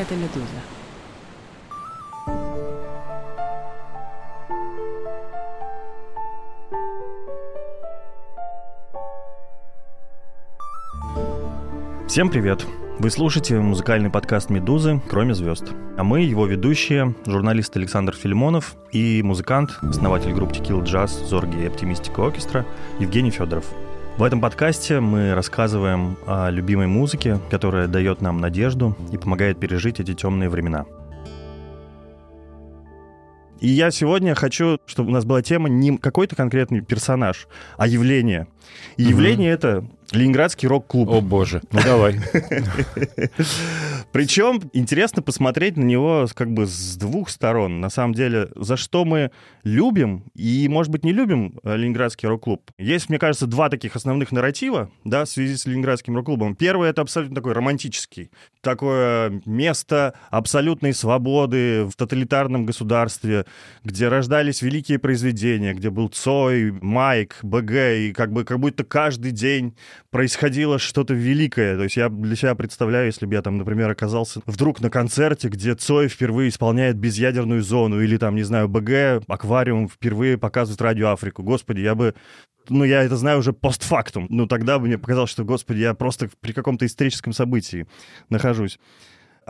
это «Медуза». Всем привет! Вы слушаете музыкальный подкаст «Медузы. Кроме звезд». А мы, его ведущие, журналист Александр Филимонов и музыкант, основатель группы Tequila Jazz, Зорги и Оптимистика Оркестра Евгений Федоров. В этом подкасте мы рассказываем о любимой музыке, которая дает нам надежду и помогает пережить эти темные времена. И я сегодня хочу, чтобы у нас была тема не какой-то конкретный персонаж, а явление. И угу. явление это Ленинградский рок-клуб. О боже, ну давай. Причем интересно посмотреть на него как бы с двух сторон. На самом деле, за что мы любим и, может быть, не любим э, Ленинградский рок-клуб. Есть, мне кажется, два таких основных нарратива да, в связи с Ленинградским рок-клубом. Первый — это абсолютно такой романтический. Такое место абсолютной свободы в тоталитарном государстве, где рождались великие произведения, где был Цой, Майк, БГ, и как бы как будто каждый день происходило что-то великое. То есть я для себя представляю, если бы я там, например, оказался вдруг на концерте, где Цой впервые исполняет безъядерную зону, или там, не знаю, БГ, Аквариум впервые показывает Радио Африку. Господи, я бы ну, я это знаю уже постфактум. Ну, тогда бы мне показалось, что, господи, я просто при каком-то историческом событии нахожусь.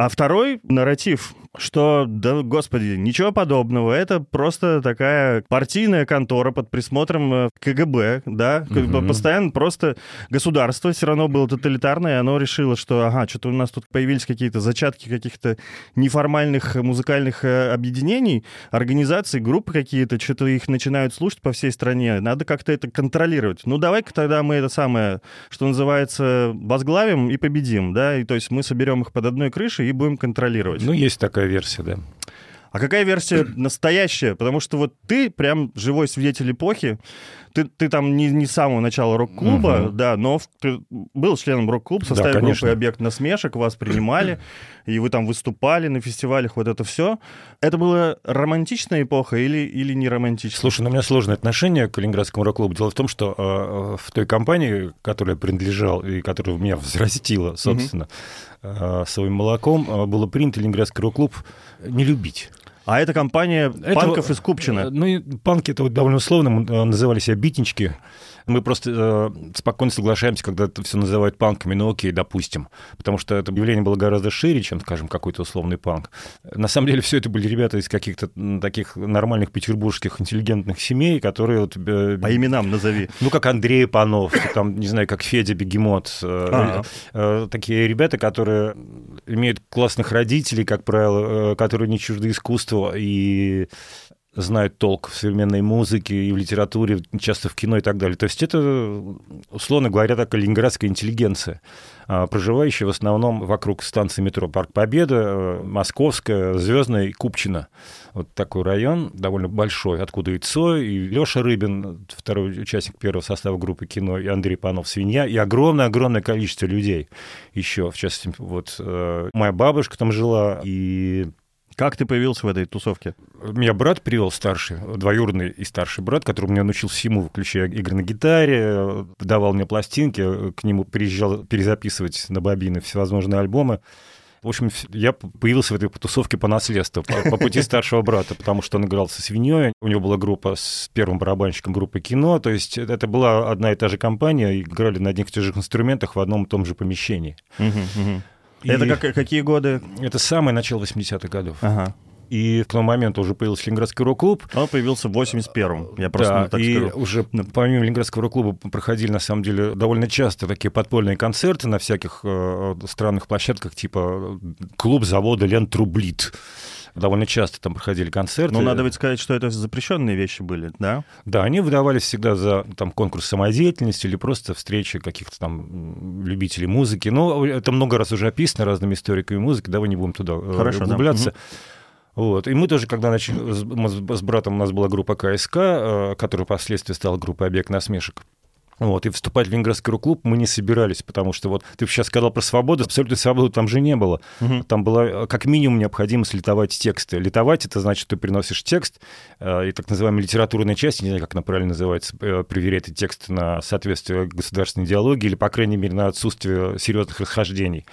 А второй нарратив, что, да, господи, ничего подобного, это просто такая партийная контора под присмотром э, КГБ, да, угу. постоянно просто государство все равно было тоталитарное, и оно решило, что, ага, что-то у нас тут появились какие-то зачатки каких-то неформальных музыкальных э, объединений, организаций, группы какие-то, что-то их начинают слушать по всей стране, надо как-то это контролировать. Ну, давай-ка тогда мы это самое, что называется, возглавим и победим, да, и то есть мы соберем их под одной крышей, и будем контролировать. Ну, есть такая версия, да. А какая версия настоящая? Потому что вот ты прям живой свидетель эпохи. Ты, ты там не, не с самого начала рок-клуба, угу. да, но ты был членом рок-клуба, составил да, группы «Объект насмешек», вас принимали, и вы там выступали на фестивалях, вот это все. Это была романтичная эпоха или, или не романтичная? Слушай, ну, у меня сложное отношение к Ленинградскому рок-клубу. Дело в том, что э, в той компании, которой я принадлежал и которая меня взрастила, собственно, угу. э, своим молоком, э, было принято Ленинградский рок-клуб не любить. А это компания это, панков из Купчино. Э, ну, панки это вот довольно условно, называли себя битнички. Мы просто э, спокойно соглашаемся, когда это все называют панками, ну окей, допустим. Потому что это явление было гораздо шире, чем, скажем, какой-то условный панк. На самом деле все это были ребята из каких-то таких нормальных петербургских интеллигентных семей, которые... Вот, э, По именам назови. Ну, как Андрей Панов, там, не знаю, как Федя Бегемот. Э, э, такие ребята, которые имеют классных родителей, как правило, э, которые не чужды искусству и знают толк в современной музыке и в литературе, часто в кино и так далее. То есть это, условно говоря, такая ленинградская интеллигенция, а, проживающая в основном вокруг станции метро Парк Победа, Московская, Звездная и Купчино. Вот такой район, довольно большой, откуда и Цой, и Леша Рыбин, второй участник первого состава группы кино, и Андрей Панов «Свинья», и огромное-огромное количество людей еще. В частности, вот э, моя бабушка там жила, и как ты появился в этой тусовке? Меня брат привел старший, двоюродный и старший брат, который меня научил всему, включая игры на гитаре, давал мне пластинки, к нему приезжал перезаписывать на бобины всевозможные альбомы. В общем, я появился в этой тусовке по наследству, по, по пути старшего брата, потому что он играл со свиньей. У него была группа с первым барабанщиком группы кино. То есть это была одна и та же компания, играли на одних и тех же инструментах в одном и том же помещении. Uh-huh, uh-huh. И это как, какие годы? Это самое начало 80-х годов. Ага. И к тому моменту уже появился Ленинградский рок-клуб. Он появился в 81-м, я просто да, так и скажу. уже помимо Ленинградского рок-клуба проходили, на самом деле, довольно часто такие подпольные концерты на всяких э, странных площадках, типа клуб завода Лен Трублит довольно часто там проходили концерты. Ну, надо ведь сказать, что это запрещенные вещи были, да? Да, они выдавались всегда за там, конкурс самодеятельности или просто встречи каких-то там любителей музыки. Но это много раз уже описано разными историками музыки, давай не будем туда э, Хорошо, углубляться. Да. Вот. И мы тоже, когда начали, с братом у нас была группа КСК, э, которая впоследствии стала группой «Объект насмешек», вот, и вступать в Ленинградский рок-клуб мы не собирались, потому что вот ты сейчас сказал про свободу, абсолютной свободы там же не было. Угу. Там была э, как минимум необходимость литовать тексты. Литовать — это значит, ты приносишь текст, э, и так называемая литературная часть, не знаю, как она правильно называется, э, проверяет этот текст на соответствие государственной идеологии или, по крайней мере, на отсутствие серьезных расхождений.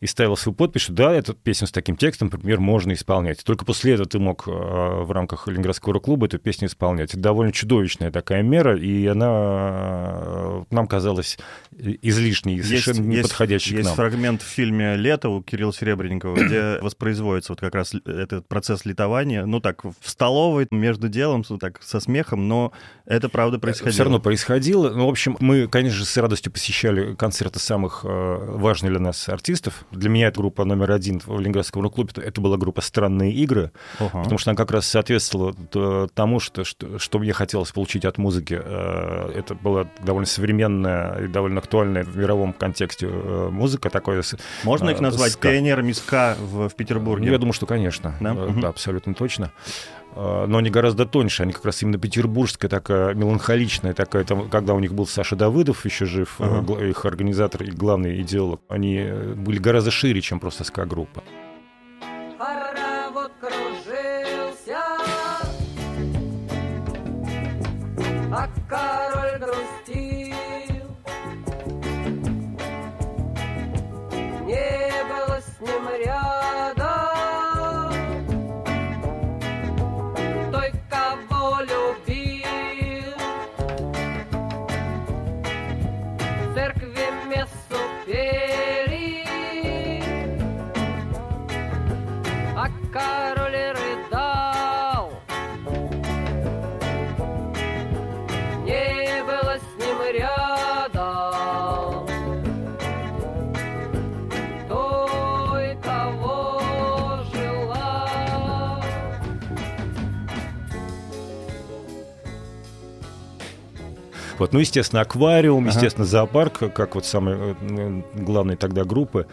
И ставил свою подпись, что да, эту песню с таким текстом, например, можно исполнять. Только после этого ты мог э, в рамках Ленинградского клуба эту песню исполнять. Это довольно чудовищная такая мера, и она э, нам казалась излишней и совершенно есть, неподходящей есть, к нам. Есть фрагмент в фильме «Лето» у Кирилла Серебренникова, где воспроизводится вот как раз этот процесс литования, ну так, в столовой, между делом, так, со смехом, но это правда происходило. Все равно происходило. Ну, в общем, мы, конечно же, с радостью посещали концерты самых э, важных для нас артистов. Для меня эта группа номер один в Ленинградском рок-клубе, это была группа «Странные игры», uh-huh. потому что она как раз соответствовала тому, что, что, что мне хотелось получить от музыки. Э, это была довольно современная и довольно актуальная в мировом контексте э, музыка. Такое, Можно их назвать ска. пионерами ска в, в Петербурге? Я думаю, что, конечно. Да, uh-huh. да абсолютно точно. А, но они гораздо тоньше, они как раз именно петербургская, такая меланхоличная, такая, там, когда у них был Саша Давыдов еще жив, uh-huh. их организатор и главный идеолог, они э, были гораздо шире, чем просто ска-группа. Вот. Ну, естественно, аквариум, естественно, зоопарк, как вот самые э, главные тогда группы.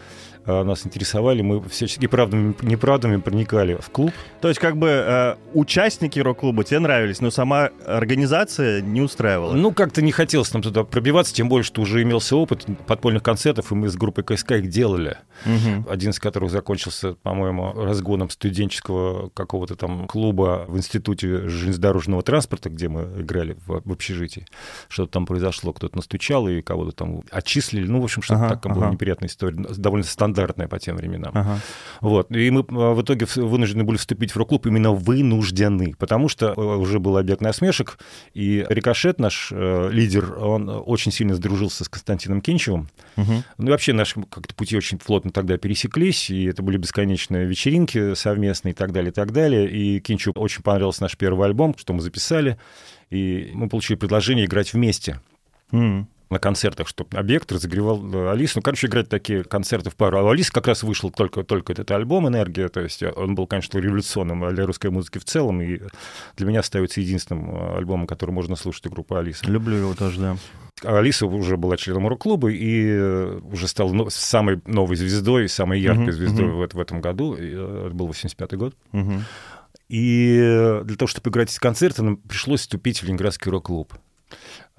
Э, нас интересовали, мы всячески правдами, неправдами проникали в клуб. То есть как бы э, участники рок-клуба тебе нравились, но сама организация не устраивала? Ну, как-то не хотелось нам туда пробиваться, тем более, что уже имелся опыт подпольных концертов, и мы с группой КСК их делали. Угу. Один из которых закончился, по-моему, разгоном студенческого какого-то там клуба в Институте железнодорожного транспорта, где мы играли в, в общежитии. Что-то там произошло, кто-то настучал и кого-то там отчислили. Ну, в общем, что-то ага, такая ага. была неприятная история, довольно стандартная стандартная по тем временам. Ага. Вот. И мы а, в итоге вынуждены были вступить в рок-клуб именно вынуждены, потому что э, уже был объект насмешек, и Рикошет, наш э, лидер, он очень сильно сдружился с Константином Кинчевым. Угу. Ну и вообще наши как-то пути очень плотно тогда пересеклись, и это были бесконечные вечеринки совместные и так далее, и так далее. И Кинчеву очень понравился наш первый альбом, что мы записали, и мы получили предложение играть вместе. Mm на концертах, чтобы объект разогревал э, Алису. Ну, короче, играть такие концерты в пару. А Алиса как раз вышел только, только этот альбом «Энергия», то есть он был, конечно, революционным для русской музыки в целом, и для меня остается единственным э, альбомом, который можно слушать у группы Алиса. Люблю его тоже, да. Алиса уже была членом рок-клуба и э, уже стала самой новой звездой, самой яркой uh-huh, звездой uh-huh. В, в этом году. Это был 85-й год. Uh-huh. И для того, чтобы играть эти концерты, нам пришлось вступить в Ленинградский рок-клуб.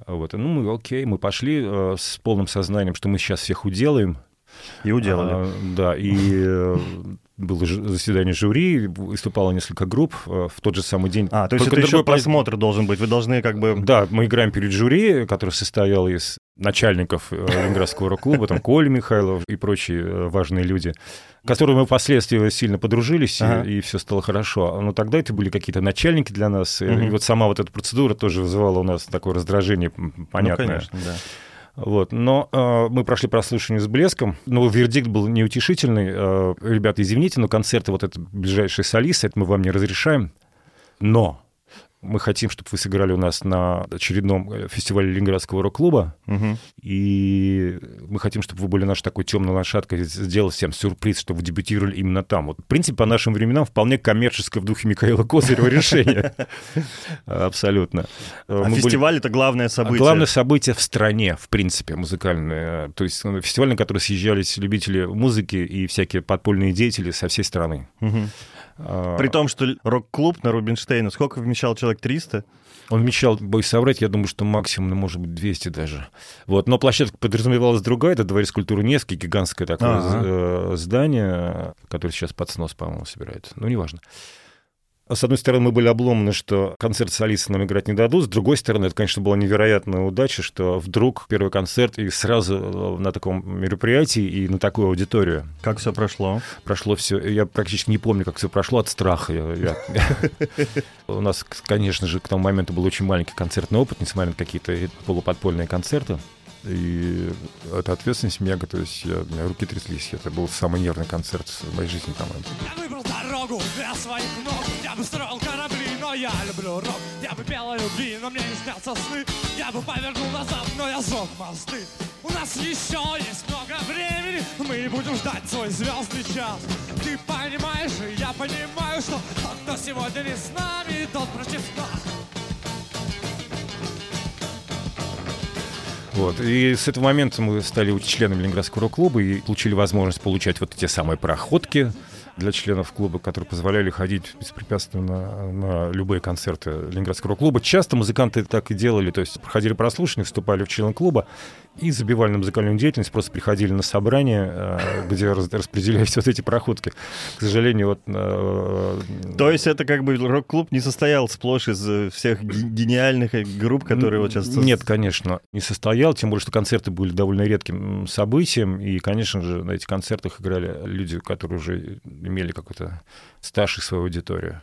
Вот. Ну, мы, окей, мы пошли э, с полным сознанием, что мы сейчас всех уделаем. И уделали. А, да, и э, было заседание жюри, выступало несколько групп э, в тот же самый день. А, то есть Только это еще просмотр должен быть, вы должны как бы... Да, мы играем перед жюри, который состоял из начальников э, Ленинградского рок-клуба, там Коля Михайлов и прочие э, важные люди, которыми мы впоследствии сильно подружились, ага. и, и все стало хорошо. Но тогда это были какие-то начальники для нас, угу. и вот сама вот эта процедура тоже вызывала у нас такое раздражение понятное. Ну, конечно, да. Вот. Но э, мы прошли прослушивание с блеском. Но вердикт был неутешительный. Э, ребята, извините, но концерты вот это ближайшие солисты, это мы вам не разрешаем. Но мы хотим, чтобы вы сыграли у нас на очередном э, фестивале Ленинградского рок-клуба. Угу. И мы хотим, чтобы вы были нашей такой темной лошадкой, сделать всем сюрприз, что вы дебютировали именно там. Вот, в принципе, по нашим временам вполне коммерческое в духе Михаила Козырева решение. Абсолютно. А фестиваль — это главное событие? Главное событие в стране, в принципе, музыкальное. То есть ну, фестиваль, на который съезжались любители музыки и всякие подпольные деятели со всей страны. При том, что рок-клуб на Рубинштейна, сколько вмещал человек? 300? Он вмещал, боюсь соврать, я думаю, что максимум, ну, может быть, 200 даже. Вот. Но площадка подразумевалась другая, это Дворец культуры Невский, гигантское такое ага. здание, которое сейчас под снос, по-моему, собирает. Ну, неважно. С одной стороны, мы были обломаны, что концерт солиста нам играть не дадут. С другой стороны, это, конечно, была невероятная удача, что вдруг первый концерт и сразу э, на таком мероприятии и на такую аудиторию. Как все прошло? Прошло все. Я практически не помню, как все прошло от страха. У нас, конечно же, к тому моменту был очень маленький концертный опыт, несмотря на какие-то полуподпольные концерты. И это ответственность мега, то есть я, у меня руки тряслись. Это был самый нервный концерт в моей жизни, по-моему. Я выбрал дорогу для своих ног, я бы строил корабли, но я люблю рок. Я бы пел о любви, но мне не снятся сны. Я бы повернул назад, но я сжег мосты. У нас еще есть много времени, мы будем ждать свой звездный час. Ты понимаешь, и я понимаю, что тот, кто сегодня не с нами, тот против нас. Вот. И с этого момента мы стали членами Ленинградского клуба и получили возможность получать вот те самые проходки для членов клуба, которые позволяли ходить беспрепятственно на любые концерты Ленинградского клуба. Часто музыканты так и делали, то есть проходили прослушивание, вступали в член клуба и забивали на музыкальную деятельность, просто приходили на собрание, э, где распределялись вот эти проходки. К сожалению, вот... Э, то есть это как бы рок-клуб не состоял сплошь из э, всех гениальных групп, которые вот сейчас... Нет, конечно, не состоял, тем более, что концерты были довольно редким событием, и, конечно же, на этих концертах играли люди, которые уже имели какой-то стаж и свою аудиторию.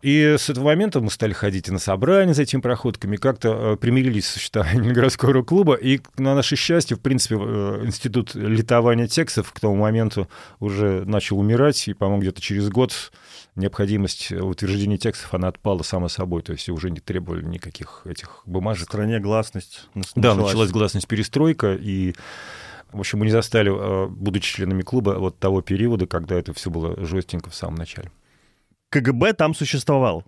И с этого момента мы стали ходить и на собрания за этими проходками, как-то э, примирились с существованием городского рок-клуба, и на наше счастье, в принципе, э, институт литования текстов к тому моменту уже начал умирать, и, по-моему, где-то через год необходимость утверждения текстов, она отпала само собой, то есть уже не требовали никаких этих бумажек. В стране гласность началась. Да, началась гласность перестройка, и в общем, мы не застали, э, будучи членами клуба, вот того периода, когда это все было жестенько в самом начале. КГБ там существовал?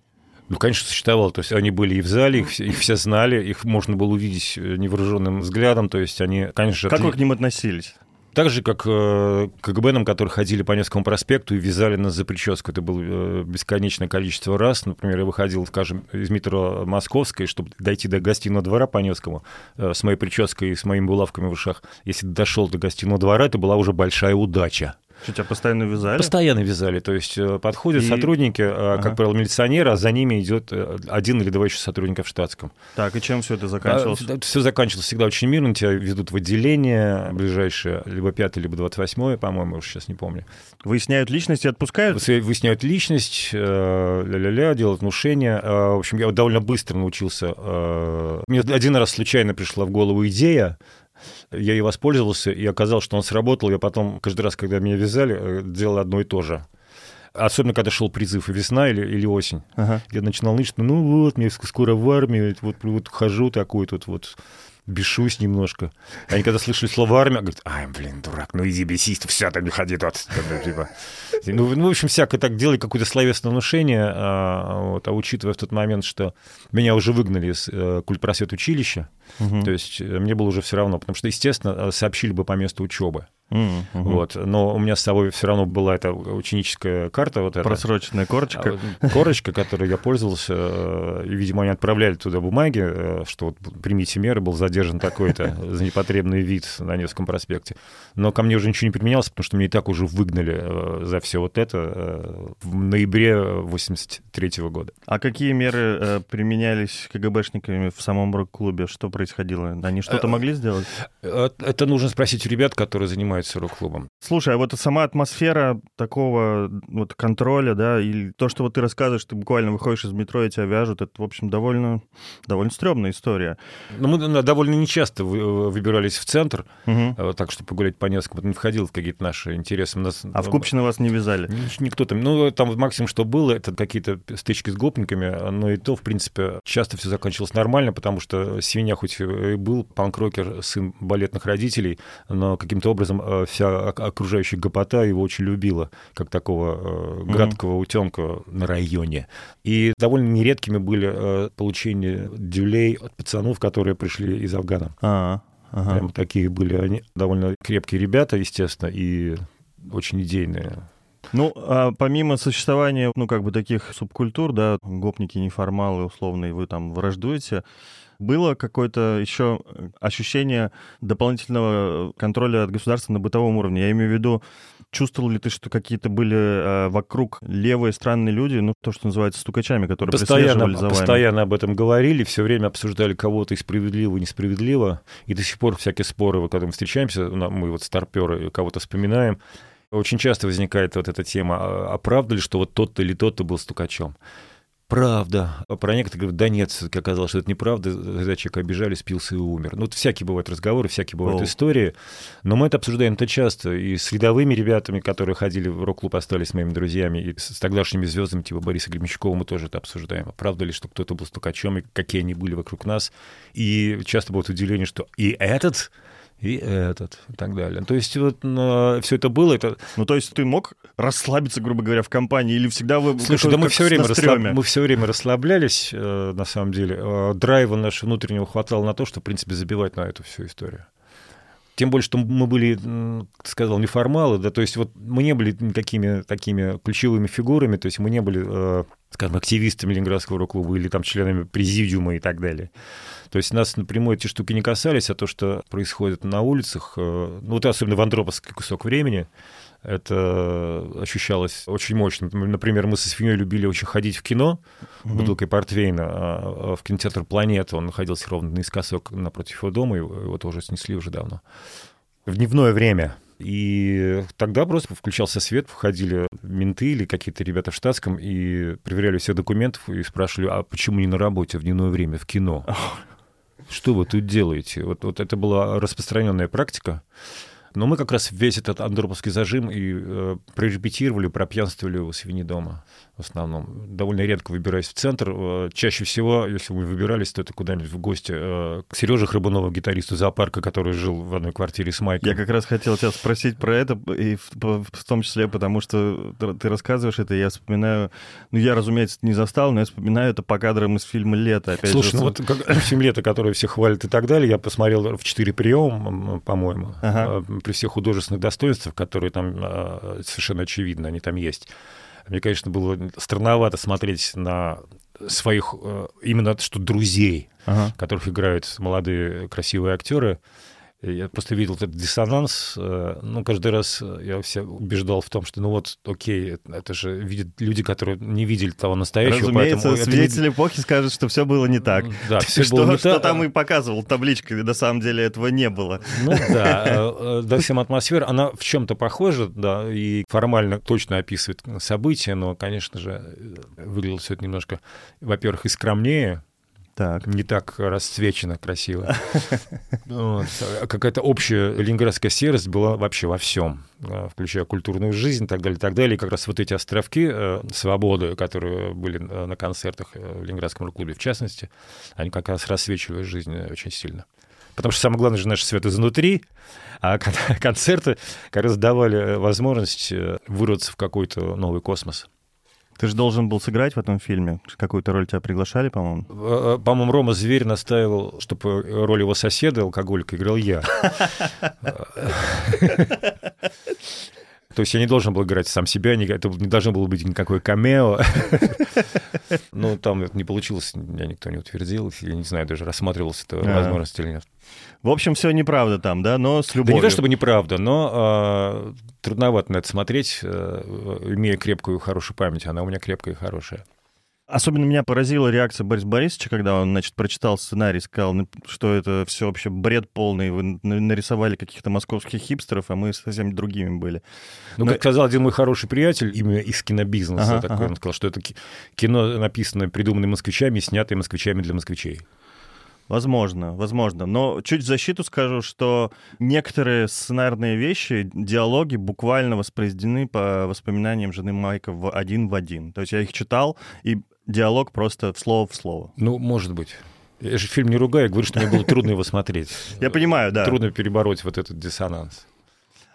Ну, конечно, существовал. То есть они были и в зале, их, их все знали, их можно было увидеть э, невооруженным взглядом. То есть они, конечно... Как вы к ним относились? Так же, как э, КГБ, которые ходили по Невскому проспекту и вязали нас за прическу. Это было э, бесконечное количество раз. Например, я выходил, скажем, из метро Московской, чтобы дойти до гостиного двора по Невскому э, с моей прической и с моими булавками в ушах. Если дошел до гостиного двора, это была уже большая удача. Что, тебя постоянно вязали? Постоянно вязали. То есть э, подходят и... сотрудники, э, ага. как правило, милиционеры, а за ними идет э, один или два еще сотрудника в штатском. Так, и чем все это заканчивалось? А, все заканчивалось всегда очень мирно. Тебя ведут в отделение ближайшее, либо 5 либо 28 по-моему, уже сейчас не помню. Выясняют личность и отпускают? Выясняют личность, ля-ля-ля, делают внушение. В общем, я довольно быстро научился. Мне один раз случайно пришла в голову идея, я ей воспользовался, и оказалось, что он сработал. Я потом, каждый раз, когда меня вязали, э, делал одно и то же. Особенно, когда шел призыв весна или, или осень. Ага. Я начинал ныть, что ну вот, мне скоро в армию, вот, вот хожу такой тут вот бешусь немножко. Они когда слышали слово «армия», говорят, ай, блин, дурак, ну иди бесись, все, там не ходи тут. Типа. Ну, ну, в общем, всякое так делай, какое-то словесное внушение, а, вот, а учитывая в тот момент, что меня уже выгнали из э, культпросвет училища, угу. то есть э, мне было уже все равно, потому что, естественно, сообщили бы по месту учебы. Mm-hmm. Вот. Но у меня с собой все равно была эта ученическая карта. Вот эта. Просроченная корочка. А, корочка, которой я пользовался. Э, и, видимо, они отправляли туда бумаги, э, что вот примите меры, был задержан такой-то за непотребный вид на Невском проспекте. Но ко мне уже ничего не применялось, потому что меня и так уже выгнали э, за все вот это в ноябре 83 года. А какие меры применялись КГБшниками в самом рок-клубе? Что происходило? Они что-то могли сделать? Это нужно спросить у ребят, которые занимаются занимаются рок-клубом. Слушай, а вот сама атмосфера такого вот контроля, да, и то, что вот ты рассказываешь, ты буквально выходишь из метро и тебя вяжут, это, в общем, довольно, довольно стрёмная история. Ну, мы довольно нечасто выбирались в центр, угу. так, чтобы погулять по Невскому. Не входило в какие-то наши интересы. Нас... А в Купчино вас не вязали? Никто там. Ну, там максимум, что было, это какие-то стычки с гопниками, но и то, в принципе, часто все заканчивалось нормально, потому что Свинья хоть и был панк-рокер, сын балетных родителей, но каким-то образом Э, вся окружающая гопота его очень любила, как такого э, гадкого утенка на районе. И довольно нередкими были э, получения дюлей от пацанов, которые пришли из Афгана. А-а. Ага. Прям такие были они довольно крепкие ребята, естественно, и очень идейные. Ну, а помимо существования, ну, как бы таких субкультур, да, гопники, неформалы, условные, вы там враждуете, было какое-то еще ощущение дополнительного контроля от государства на бытовом уровне. Я имею в виду, чувствовал ли ты, что какие-то были э, вокруг левые странные люди, ну, то, что называется стукачами, которые постоянно, за вами? Постоянно об этом говорили, все время обсуждали кого-то и справедливо, и несправедливо. И до сих пор всякие споры, когда мы встречаемся, мы вот старперы кого-то вспоминаем, очень часто возникает вот эта тема, а, а правда ли, что вот тот-то или тот-то был стукачом? Правда. А про некоторые говорят, да нет, все-таки оказалось, что это неправда, когда человек обижали, спился и умер. Ну, всякие бывают разговоры, всякие бывают О. истории, но мы это обсуждаем-то часто. И с рядовыми ребятами, которые ходили в рок-клуб, остались моими друзьями, и с тогдашними звездами, типа Бориса Гремячкова, мы тоже это обсуждаем. А правда ли, что кто-то был стукачом, и какие они были вокруг нас. И часто бывает удивление, что и этот и этот, и так далее. То есть вот ну, все это было. Это... Ну, то есть ты мог расслабиться, грубо говоря, в компании, или всегда вы... Слушай, да мы все, время расслаб... мы все время расслаблялись, э, на самом деле. Э, драйва нашего внутреннего хватало на то, что, в принципе, забивать на эту всю историю. Тем более, что мы были, ты сказал, неформалы, да, то есть вот мы не были никакими такими ключевыми фигурами, то есть мы не были, э, скажем, активистами Ленинградского рок-клуба или там членами президиума и так далее. То есть нас напрямую эти штуки не касались, а то, что происходит на улицах, э, ну вот особенно в Андроповский кусок времени, это ощущалось очень мощно. Например, мы со свиньей любили очень ходить в кино, mm-hmm. бутылкой портвейна, а, а в кинотеатр «Планета». Он находился ровно наискосок напротив его дома, его тоже снесли уже давно. В дневное время. И тогда просто включался свет, входили менты или какие-то ребята в штатском и проверяли все документы и спрашивали, а почему не на работе в дневное время, в кино? Что вы тут делаете? Вот, вот это была распространенная практика. Но мы как раз весь этот андроповский зажим и э, прорепетировали, пропьянствовали у свиньи дома в основном. Довольно редко выбираюсь в центр. Э, чаще всего, если мы выбирались, то это куда-нибудь в гости э, к Сереже Храбунову, гитаристу зоопарка, который жил в одной квартире с Майком. Я как раз хотел тебя спросить про это, и в, в том числе потому, что ты рассказываешь это, я вспоминаю, ну, я, разумеется, не застал, но я вспоминаю это по кадрам из фильма «Лето». Опять Слушай, же, ну вот как, фильм «Лето», который все хвалят и так далее, я посмотрел в четыре приема, по-моему. Ага при всех художественных достоинствах, которые там а, совершенно очевидно, они там есть. Мне, конечно, было странновато смотреть на своих э, именно что друзей, ага. которых играют молодые красивые актеры, я просто видел этот диссонанс. Э, ну, каждый раз я все убеждал в том, что, ну вот, окей, это же видят люди, которые не видели того настоящего. Разумеется, свидетели это... эпохи скажут, что все было не так. Да, все что, было не что так. там и показывал табличкой, на самом деле этого не было. Ну да, э, э, да, всем атмосфера, она в чем-то похожа, да, и формально точно описывает события, но, конечно же, выглядело все это немножко, во-первых, и скромнее, так. не так расцвечено красиво. Вот. Какая-то общая ленинградская серость была вообще во всем, включая культурную жизнь и так далее, и так далее. И как раз вот эти островки э, свободы, которые были на концертах э, в Ленинградском клубе в частности, они как раз рассвечивали жизнь очень сильно. Потому что самое главное же наш свет изнутри, а концерты как раз давали возможность э, вырваться в какой-то новый космос. Ты же должен был сыграть в этом фильме. Какую-то роль тебя приглашали, по-моему? Э, э, по-моему, Рома Зверь настаивал, чтобы роль его соседа, алкоголика, играл я. То есть я не должен был играть сам себя, это не должно было быть никакое камео. Ну, там не получилось, меня никто не утвердил, я не знаю, даже рассматривался это возможность или нет. В общем, все неправда там, да, но с любовью. Да не то чтобы неправда, но э, трудновато на это смотреть, э, имея крепкую и хорошую память. Она у меня крепкая и хорошая. Особенно меня поразила реакция Бориса Борисовича, когда он, значит, прочитал сценарий, сказал, что это все вообще бред полный, вы нарисовали каких-то московских хипстеров, а мы совсем другими были. Ну, Но... как сказал один мой хороший приятель, именно из кинобизнеса ага, такой, ага. он сказал, что это кино написанное, придуманное москвичами, снятое москвичами для москвичей. Возможно, возможно. Но чуть в защиту скажу, что некоторые сценарные вещи, диалоги буквально воспроизведены по воспоминаниям жены Майка в один в один. То есть я их читал, и диалог просто слово в слово. Ну, может быть. Я же фильм не ругаю, я говорю, что мне было трудно его смотреть. Я понимаю, да. Трудно перебороть вот этот диссонанс.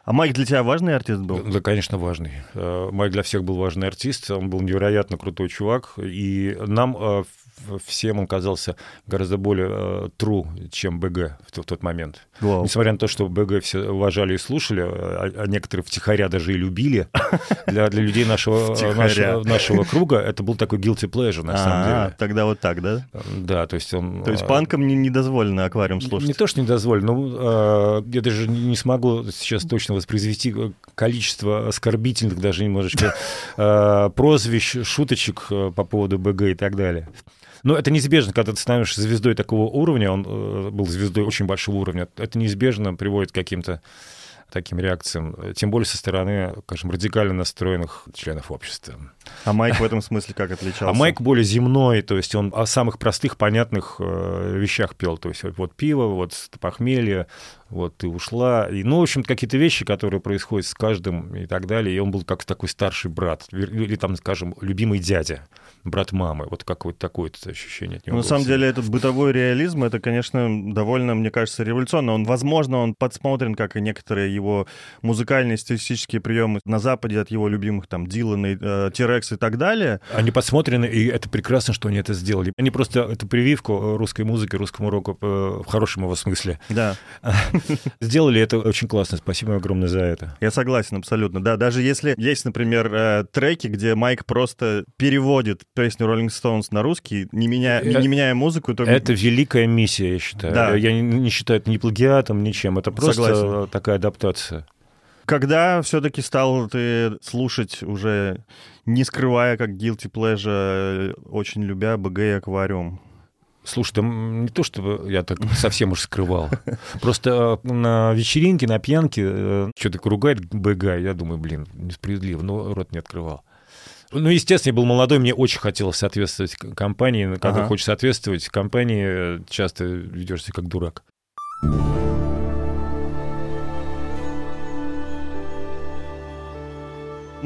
А Майк для тебя важный артист был? Да, конечно, важный. Э, Майк для всех был важный артист, он был невероятно крутой чувак, и нам э, всем он казался гораздо более э, true, чем БГ в, в тот момент. Wow. Несмотря на то, что БГ все уважали и слушали, а, а некоторые втихаря даже и любили, для, для людей нашего, нашего, нашего круга это был такой guilty pleasure, на самом а, деле. Тогда вот так, да? Да, то есть он... То есть э, панкам не, не дозволено аквариум слушать? Не, то, что не дозволено, но э, я даже не смогу сейчас точно воспроизвести, количество оскорбительных даже немножечко э, прозвищ, шуточек э, по поводу БГ и так далее. Но это неизбежно, когда ты становишься звездой такого уровня, он э, был звездой очень большого уровня, это неизбежно приводит к каким-то таким реакциям, тем более со стороны, скажем, радикально настроенных членов общества. А Майк в этом смысле как отличался? А Майк более земной, то есть он о самых простых, понятных э, вещах пел. То есть вот пиво, вот похмелье, вот ты ушла. И, ну, в общем, какие-то вещи, которые происходят с каждым и так далее. И он был как такой старший брат, или там, скажем, любимый дядя брат мамы. Вот какое-то такое ощущение от него. Ну, на самом деле, этот бытовой реализм, это, конечно, довольно, мне кажется, революционно. Он, возможно, он подсмотрен, как и некоторые его музыкальные стилистические приемы на Западе от его любимых, там, Дилана, э, Тирекс и так далее. Они подсмотрены, и это прекрасно, что они это сделали. Они просто эту прививку русской музыки, русскому року э, в хорошем его смысле. Да. Сделали это очень классно. Спасибо огромное за это. Я согласен абсолютно. Да, даже если есть, например, э, треки, где Майк просто переводит песню Rolling Stones на русский, не меняя, не меняя музыку, то... Это великая миссия, я считаю. Да. Я не, не считаю это ни плагиатом, ничем. Это просто Согласен. такая адаптация. Когда все-таки стал ты слушать уже, не скрывая, как guilty pleasure, очень любя БГ и аквариум? Слушай, там не то, чтобы я так совсем уж скрывал. Просто э, на вечеринке, на пьянке э, что-то ругает БГ, я думаю, блин, несправедливо, но рот не открывал. Ну, естественно, я был молодой, мне очень хотелось соответствовать компании. Когда ага. хочешь соответствовать компании, часто ведешься как дурак.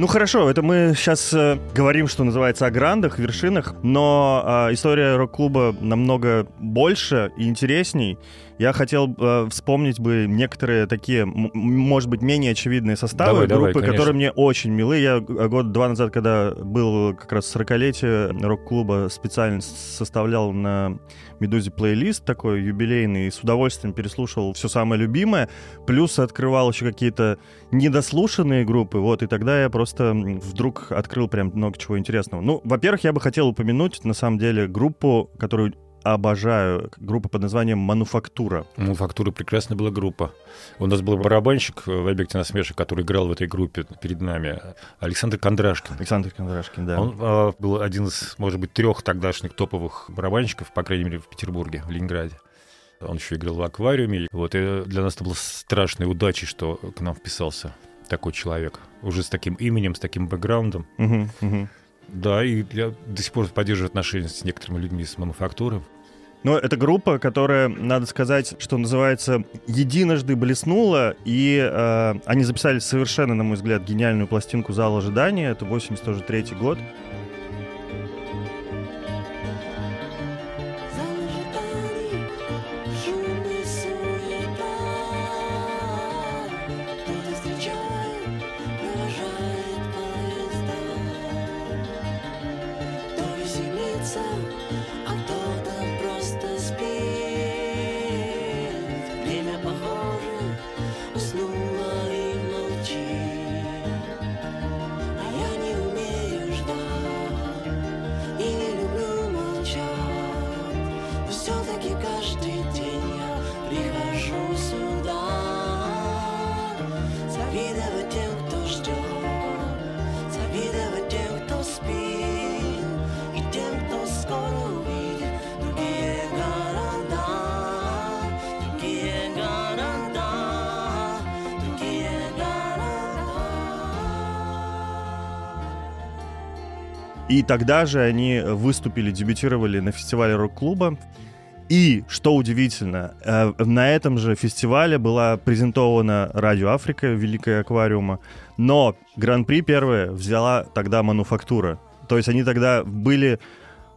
Ну хорошо, это мы сейчас э, говорим, что называется, о грандах, вершинах, но э, история рок-клуба намного больше и интересней. Я хотел э, вспомнить бы некоторые такие, может быть, менее очевидные составы давай, группы, давай, которые мне очень милы. Я год два назад, когда был как раз 40-летие рок-клуба, специально составлял на «Медузе» плейлист такой юбилейный, и с удовольствием переслушивал все самое любимое, плюс открывал еще какие-то недослушанные группы, вот, и тогда я просто вдруг открыл прям много чего интересного. Ну, во-первых, я бы хотел упомянуть, на самом деле, группу, которую обожаю группу под названием «Мануфактура». «Мануфактура» прекрасная была группа. У нас был барабанщик в объекте насмешек, который играл в этой группе перед нами, Александр Кондрашкин. Александр Кондрашкин, да. Он э, был один из, может быть, трех тогдашних топовых барабанщиков, по крайней мере, в Петербурге, в Ленинграде. Он еще играл в аквариуме. Вот, и для нас это было страшной удачей, что к нам вписался такой человек. Уже с таким именем, с таким бэкграундом. Угу, угу. Да, и я до сих пор поддерживаю отношения с некоторыми людьми из мануфактуры. Но это группа, которая, надо сказать, что называется, единожды блеснула, и э, они записали совершенно, на мой взгляд, гениальную пластинку «Зал ожидания». Это 83 год. Тогда же они выступили, дебютировали на фестивале рок-клуба. И, что удивительно, э, на этом же фестивале была презентована Радио Африка, Великая аквариума, но Гран-при первое взяла тогда Мануфактура. То есть они тогда были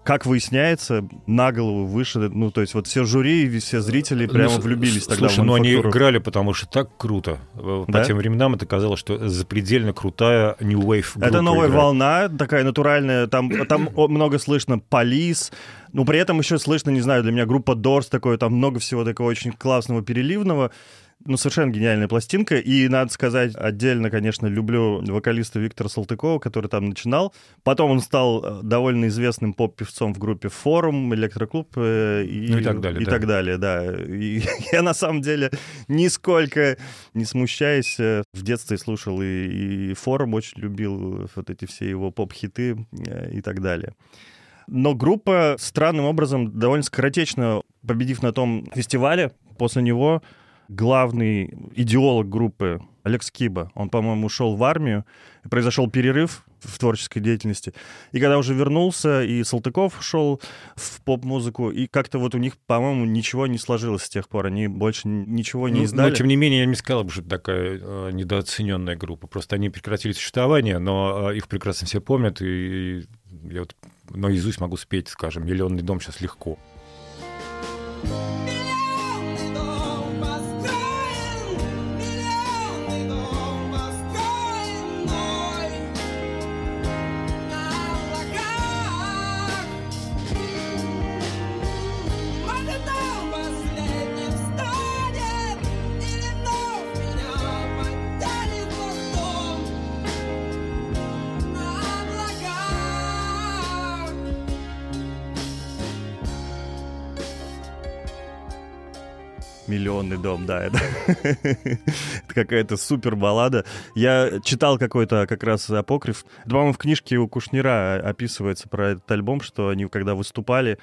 как выясняется, на голову выше, ну, то есть вот все жюри и все зрители прямо ну, влюбились тогда Слушай, ну они играли, потому что так круто. Да? По тем временам это казалось, что запредельно крутая New Wave Это новая играет. волна, такая натуральная, там, там много слышно полис, но при этом еще слышно, не знаю, для меня группа Doors такое, там много всего такого очень классного, переливного. Ну, совершенно гениальная пластинка. И, надо сказать, отдельно, конечно, люблю вокалиста Виктора Салтыкова, который там начинал. Потом он стал э, довольно известным поп-певцом в группе «Форум», «Электроклуб» э, и, ну, и так далее. И да. так далее, да. И я, на самом деле, нисколько не смущаясь, э, в детстве слушал и, и «Форум», очень любил вот эти все его поп-хиты и так далее. Но группа странным образом довольно скоротечно, победив на том фестивале, после него главный идеолог группы Алекс Киба, он, по-моему, ушел в армию, произошел перерыв в творческой деятельности. И когда уже вернулся, и Салтыков шел в поп-музыку, и как-то вот у них, по-моему, ничего не сложилось с тех пор. Они больше ничего не издали. Но, тем не менее, я не сказал бы, что это такая э, недооцененная группа. Просто они прекратили существование, но э, их прекрасно все помнят, и, и я вот наизусть могу спеть, скажем, «Миллионный дом» сейчас легко. Миллионный дом, да, это, это какая-то супер баллада. Я читал какой-то как раз апокриф. По-моему, в книжке у Кушнира описывается про этот альбом, что они когда выступали,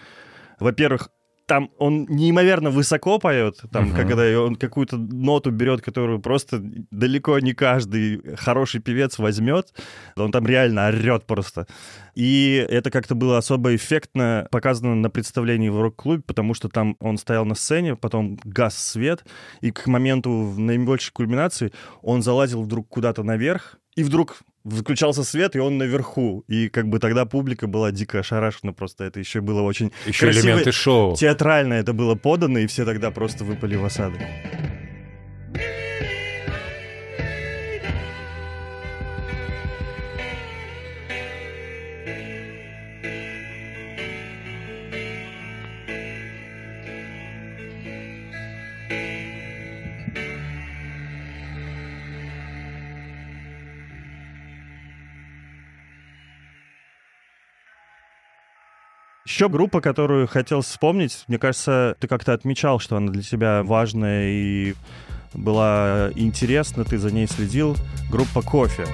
во-первых, там он неимоверно высоко поет, там, uh-huh. когда он какую-то ноту берет, которую просто далеко не каждый хороший певец возьмет. Он там реально орет просто. И это как-то было особо эффектно показано на представлении в рок-клубе, потому что там он стоял на сцене, потом газ свет, и к моменту наибольшей кульминации он залазил вдруг куда-то наверх, и вдруг выключался свет, и он наверху. И как бы тогда публика была дико ошарашена просто. Это еще было очень Еще красиво, элементы шоу. Театрально это было подано, и все тогда просто выпали в осадок. Еще группа, которую хотел вспомнить, мне кажется, ты как-то отмечал, что она для тебя важная и была интересна, ты за ней следил. Группа «Кофе».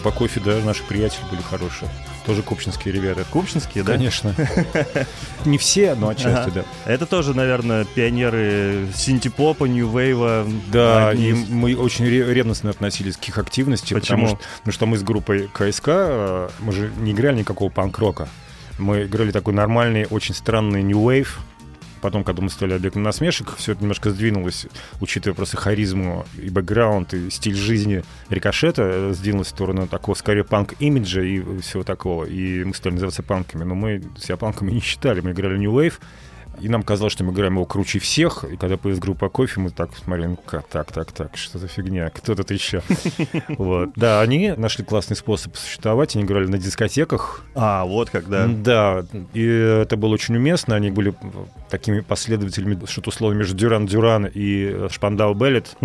Группа кофе, да, наши приятели были хорошие. Тоже купчинские ребята. Купчинские, да? Конечно. Не все, но отчасти, да. Это тоже, наверное, пионеры синтепопа, нью-вейва. Да, и мы очень ревностно относились к их активности. Почему? Потому что, потому что мы с группой КСК, э, мы же не играли никакого панк-рока. Мы играли такой нормальный, очень странный Wave, Потом, когда мы стали объектом насмешек, все это немножко сдвинулось, учитывая просто харизму и бэкграунд, и стиль жизни рикошета, э, сдвинулось в сторону такого, скорее, панк-имиджа и всего такого. И мы стали называться панками. Но мы себя панками не считали. Мы играли New Wave, и нам казалось, что мы играем его круче всех. И когда появилась группа кофе, мы так смотрели, ну как, так, так, так, что за фигня, кто тут еще? Вот. Да, они нашли классный способ существовать, они играли на дискотеках. А, вот когда. Да, и это было очень уместно, они были такими последователями, что-то условно между Дюран Дюран и Шпандау Беллет.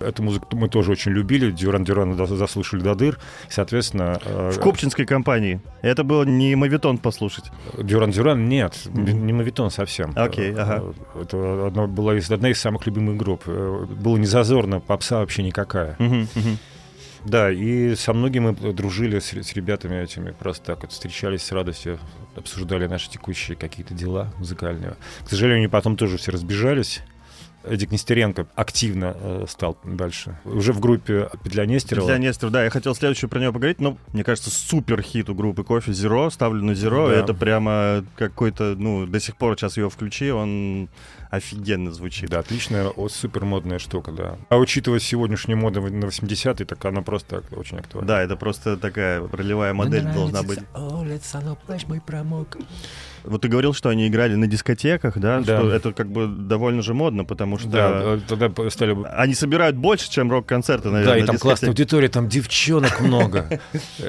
Эту музыку мы тоже очень любили, Дюран Дюран заслушали до дыр, соответственно... Э, В Купчинской компании. Это было не мавитон послушать. Дюран Дюран нет, не мавитон совсем совсем. Окей, okay, ага. Э, это одно, была из, одна из самых любимых групп. Э, было не зазорно, попса вообще никакая. Uh-huh, uh-huh. Да, и со многими мы дружили с, с ребятами этими, просто так вот встречались с радостью, обсуждали наши текущие какие-то дела музыкальные. К сожалению, они потом тоже все разбежались. Эдик Нестеренко активно э, стал дальше. Уже в группе Петля Нестерова. Петля Нестерова, да. Я хотел следующую про него поговорить, но, мне кажется, супер хит у группы Кофе Зеро. Ставлю на Зеро. Да. Это прямо какой-то, ну, до сих пор сейчас его включи, он офигенно звучит. Да, отличная, супер модная штука, да. А учитывая сегодняшнюю моду на 80-е, так она просто очень актуальна. Да, это просто такая ролевая модель должна быть. мой промок. Вот ты говорил, что они играли на дискотеках, да? Да. Что это как бы довольно же модно, потому что Да, тогда стали... они собирают больше, чем рок-концерты, наверное. Да, и на там классная аудитория, там девчонок много.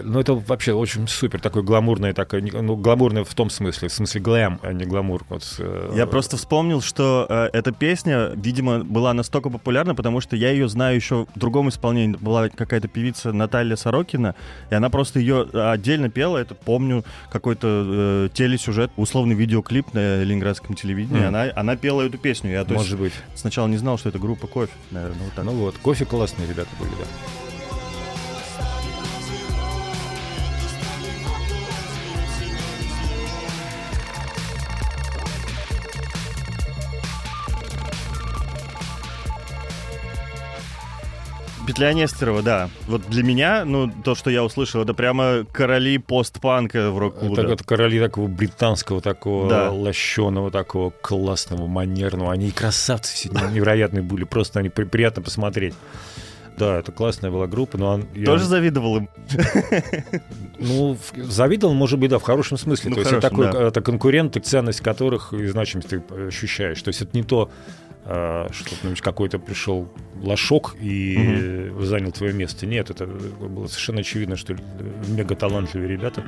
Ну, это вообще очень супер, такой гламурный, такой, ну, гламурный в том смысле, в смысле глэм, а не гламур. Вот, э, Я просто вспомнил, что э, эта песня, видимо, была настолько популярна, потому что я ее знаю еще в другом исполнении. Была какая-то певица Наталья Сорокина, и она просто ее отдельно пела. Это помню какой-то э, телесюжет, условный видеоклип на ленинградском телевидении. Мгм. Она, она пела эту песню. Я то есть, Может быть. сначала не знал, что это группа кофе, наверное, вот так. Ну вот, кофе классные ребята были, да. Петля Нестерова, да. Вот для меня, ну, то, что я услышал, это прямо короли постпанка в рок-клубе. Это, это короли такого британского, такого Да. лощеного, такого классного, манерного. Они и красавцы все невероятные были, просто они при- приятно посмотреть. Да, это классная была группа, но он, я- Тоже завидовал им. ну, завидовал, может быть, да, в хорошем смысле. Ну, то в есть это такой, хорошем, да. это конкуренты, ценность которых и значимость ты ощущаешь. То есть это не то, а, что ну, какой-то пришел лошок и занял твое место. Нет, это было совершенно очевидно, что мега талантливые ребята.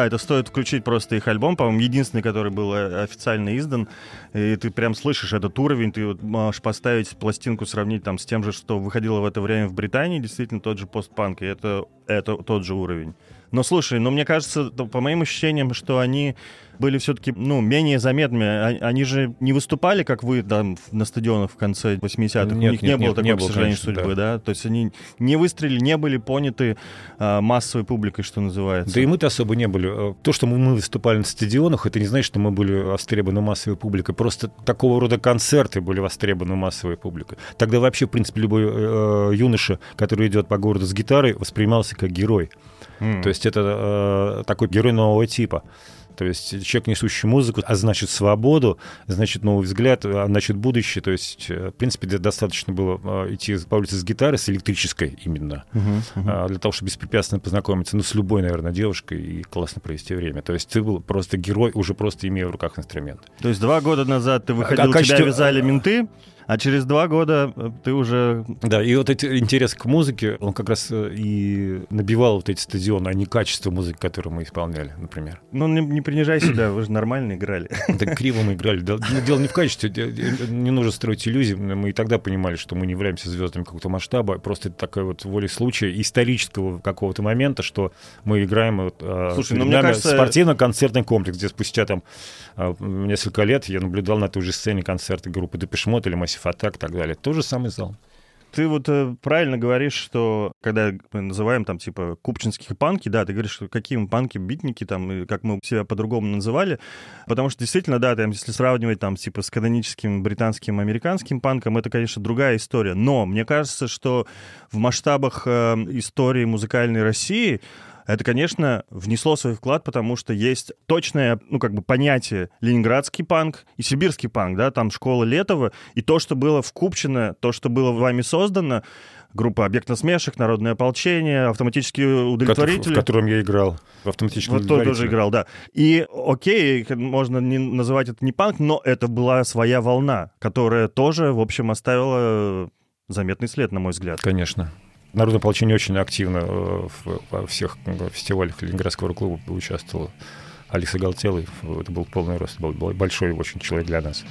Да, это стоит включить просто их альбом, по-моему, единственный, который был э, официально издан. И ты прям слышишь этот уровень, ты вот можешь поставить пластинку, сравнить там с тем же, что выходило в это время в Британии, действительно тот же постпанк, и это, это тот же уровень. Но слушай, ну мне кажется, по моим ощущениям, что они были все-таки, ну, менее заметными. А- Они же не выступали, как вы там на стадионах в конце 80-х. У Нет, них нет, не было нет, такой, не к сожалению, конечно, судьбы, да. То есть они не выстрелили, не были поняты а, массовой публикой, что называется. Да и мы-то особо не были. Э, То, что мы- мы выступали на стадионах, это не значит, что мы были востребованы массовой публикой. Просто такого рода концерты были востребованы массовой публикой. Тогда вообще, в принципе, любой э, юноша, который идет по городу с гитарой, воспринимался как герой. То есть это э, такой герой нового типа. То есть человек, несущий музыку, а значит свободу, значит новый взгляд, а значит будущее. То есть, э, в принципе, достаточно было э, идти по улице с гитарой, с электрической именно, мгм. а, для того, чтобы беспрепятственно познакомиться, ну, с любой, наверное, девушкой и классно провести время. То есть ты был просто герой, уже просто имея в руках инструмент. То есть два года назад ты выходил, а тебя качестве- вязали менты, а через два года э, ты уже... Да, и вот этот интерес к музыке, он как раз э, и набивал вот эти стадионы, а не качество музыки, которую мы исполняли, например. Ну, не, не принижай себя, вы же нормально играли. Так криво мы играли. Да, ну, Дело не в качестве, не нужно строить иллюзии. Мы и тогда понимали, что мы не являемся звездами какого-то масштаба, просто это такая вот воля случая, исторического какого-то момента, что мы играем вот, а, Слушай, ну, мне кажется- спортивно-концертный комплекс, где спустя там а, несколько лет я наблюдал на той же сцене концерты группы Депешмот или Массив Атак и так далее. Тот же самый зал. Ты вот э, правильно говоришь, что когда мы называем там типа купчинских панки, да, ты говоришь, что какие мы панки, битники там, и как мы себя по-другому называли, потому что действительно, да, там, если сравнивать там типа с каноническим британским, американским панком, это, конечно, другая история. Но мне кажется, что в масштабах э, истории музыкальной России это, конечно, внесло свой вклад, потому что есть точное, ну, как бы понятие ленинградский панк и сибирский панк, да, там школа Летова, и то, что было в Купчино, то, что было вами создано, группа «Объект насмешек», «Народное ополчение», «Автоматические удовлетворители». В котором я играл. В автоматическом Вот тоже удовлетворителе. играл, да. И окей, можно не называть это не панк, но это была своя волна, которая тоже, в общем, оставила заметный след, на мой взгляд. Конечно. Народное ополчение очень активно э, в- во всех фестивалях Ленинградского рок-клуба участвовало. Алекс Оголтелый, это был полный рост, был большой очень человек для нас.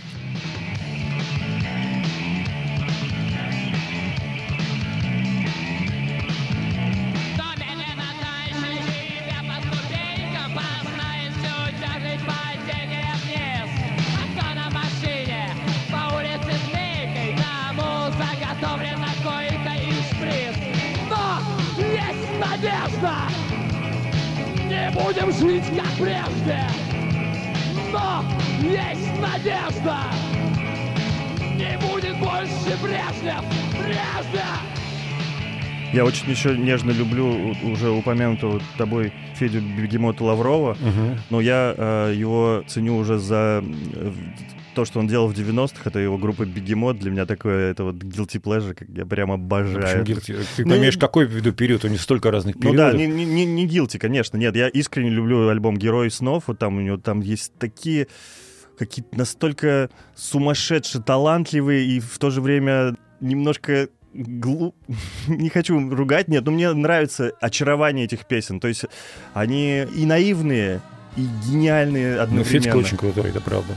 Прежде, но есть надежда. Не будет больше Брежнев, Брежнев! Я очень еще нежно люблю уже упомянутого тобой Федю Бегемота Лаврова, но я э, его ценю уже за э, то, что он делал в 90-х. Это его группа Бегемот. Для меня такое, это вот guilty pleasure, как я прям обожаю. Почему guilty? Ты Ну, понимаешь, какой в виду период? У них столько разных Ну периодов. да, не, не, не, guilty, конечно. Нет, я искренне люблю альбом «Герой снов». Вот там у него там есть такие какие-то настолько сумасшедшие, талантливые и в то же время немножко глуп... Не хочу ругать, нет, но мне нравится очарование этих песен. То есть они и наивные, и гениальные Ну, одновременно. Федька очень крутой, это правда.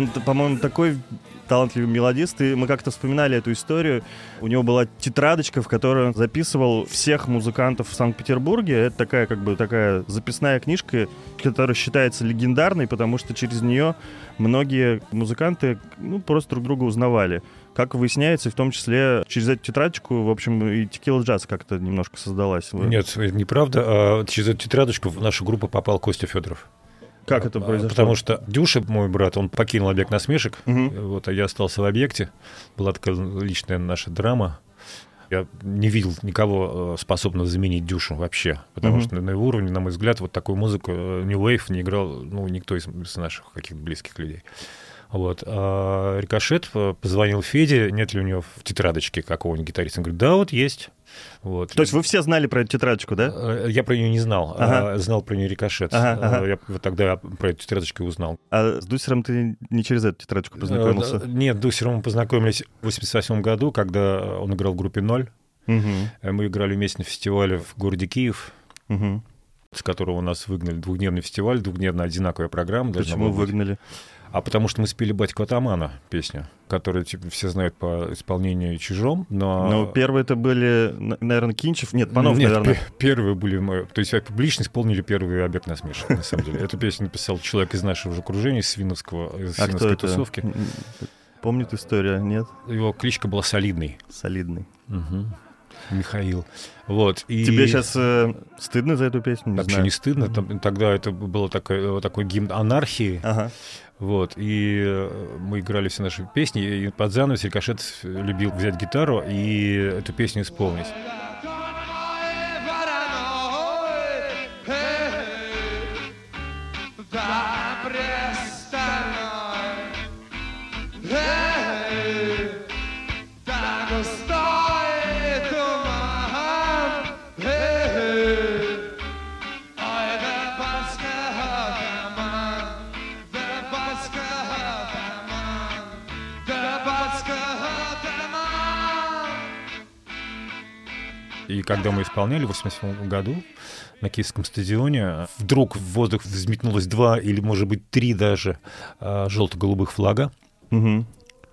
Он, по-моему, такой талантливый мелодист, и мы как-то вспоминали эту историю. У него была тетрадочка, в которой он записывал всех музыкантов в Санкт-Петербурге. Это такая, как бы, такая записная книжка, которая считается легендарной, потому что через нее многие музыканты, ну, просто друг друга узнавали. Как выясняется, в том числе через эту тетрадочку, в общем, и Текила Джаз как-то немножко создалась. Нет, неправда. А через эту тетрадочку в нашу группу попал Костя Федоров. Как это А, произошло? Потому что Дюша, мой брат, он покинул объект насмешек, Мгм. вот, а я остался в объекте. Была такая личная наша драма. Я не видел никого э, способного заменить Дюшу вообще, потому Мгм. что на его уровне, на мой взгляд, вот такую музыку э, New Wave не играл ну, никто из, из наших каких-то близких людей. Вот. А Рикошет э, позвонил Феде, нет ли у него в тетрадочке какого-нибудь гитариста. Он говорит, да, вот есть. Вот. То есть вы все знали про эту тетрадочку, да? Э, Я про нее не знал, Ага. а знал про нее рикошет. Ага, ага. Э, Я вот тогда про эту тетрадочку узнал. А с Дусером ты не через эту тетрадочку познакомился? Э, Нет, Дусером мы познакомились в 88 году, когда он играл в группе «Ноль». Э, Мы играли вместе на фестивале в городе Киев, Мгм. с которого нас выгнали двухдневный фестиваль, двухдневная одинаковая программа. Почему была быть. А потому что мы спели «Батьку атамана» песню, которую типа, все знают по исполнению «Чужом», но... Ну, первые это были, наверное, Кинчев. Нет, Панов, Нет, наверное. пе- первые были мы. То есть публично исполнили первый объект насмешек, на самом деле. Эту песню написал человек из нашего же окружения, из Свиновского, из А Свиновской тусовки. Помнит история? Нет? Его кличка была Солидный. Солидный. Михаил. Вот. И... Тебе сейчас стыдно за эту песню? Не Вообще знаю. не стыдно. Там- тогда это было такой, такой гимн анархии. Ага. Вот. И э, мы играли все наши песни. И под занавес Рикошет любил взять гитару и эту песню исполнить. Когда мы исполняли в 87 году на Киевском стадионе, вдруг в воздух взметнулось два или, может быть, три даже а, желто-голубых флага. Мгм.